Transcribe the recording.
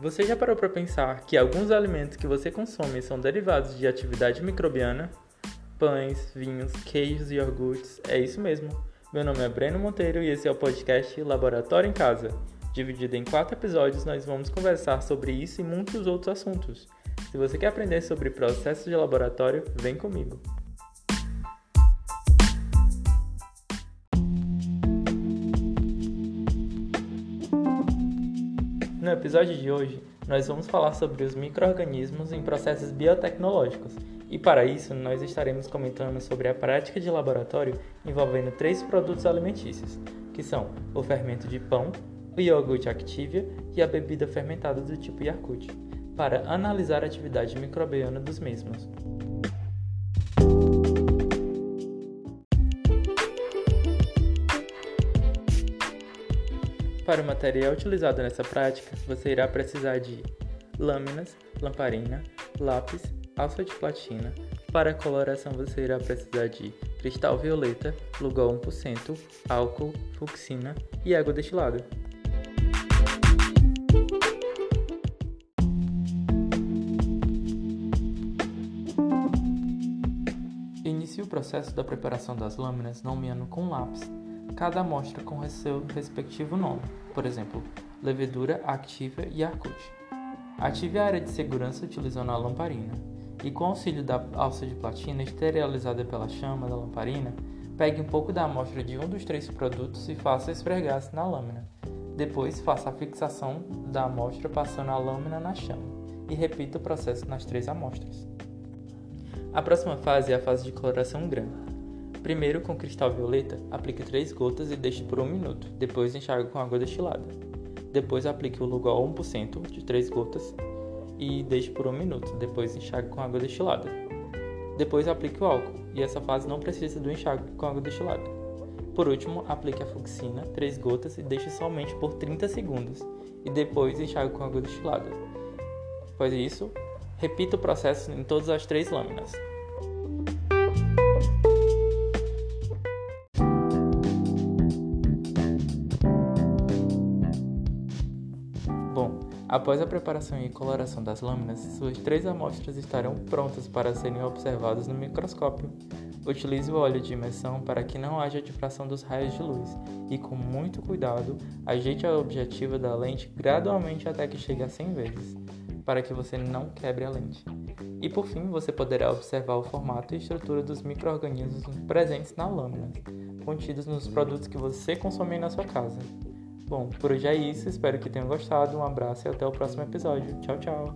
Você já parou para pensar que alguns alimentos que você consome são derivados de atividade microbiana? Pães, vinhos, queijos e iogurtes, é isso mesmo. Meu nome é Breno Monteiro e esse é o podcast Laboratório em Casa. Dividido em quatro episódios, nós vamos conversar sobre isso e muitos outros assuntos. Se você quer aprender sobre processos de laboratório, vem comigo. No episódio de hoje, nós vamos falar sobre os microorganismos em processos biotecnológicos. E para isso, nós estaremos comentando sobre a prática de laboratório envolvendo três produtos alimentícios, que são o fermento de pão, o iogurte Activia e a bebida fermentada do tipo Yakult, para analisar a atividade microbiana dos mesmos. Para o material utilizado nessa prática, você irá precisar de lâminas, lamparina, lápis, alça de platina. Para a coloração, você irá precisar de cristal violeta, Lugol 1%, álcool, fucsina e água destilada. Inicie o processo da preparação das lâminas nomeando com lápis cada amostra com seu respectivo nome, por exemplo, levedura, activa e arcute. Ative a área de segurança utilizando a lamparina e, com auxílio da alça de platina esterilizada pela chama da lamparina, pegue um pouco da amostra de um dos três produtos e faça esfregar-se na lâmina. Depois, faça a fixação da amostra passando a lâmina na chama e repita o processo nas três amostras. A próxima fase é a fase de coloração grã. Primeiro, com cristal violeta, aplique 3 gotas e deixe por 1 minuto, depois enxague com água destilada. Depois aplique o Lugol 1% de 3 gotas e deixe por 1 minuto, depois enxague com água destilada. Depois aplique o álcool, e essa fase não precisa do enxágue com água destilada. Por último, aplique a fucsina, 3 gotas e deixe somente por 30 segundos, e depois enxague com água destilada. Após isso, repita o processo em todas as três lâminas. Após a preparação e coloração das lâminas, suas três amostras estarão prontas para serem observadas no microscópio. Utilize o óleo de imersão para que não haja difração dos raios de luz e, com muito cuidado, ajeite a objetiva da lente gradualmente até que chegue a 100 vezes, para que você não quebre a lente. E por fim, você poderá observar o formato e estrutura dos micro-organismos presentes na lâmina, contidos nos produtos que você consome na sua casa. Bom, por hoje é isso. Espero que tenham gostado. Um abraço e até o próximo episódio. Tchau, tchau.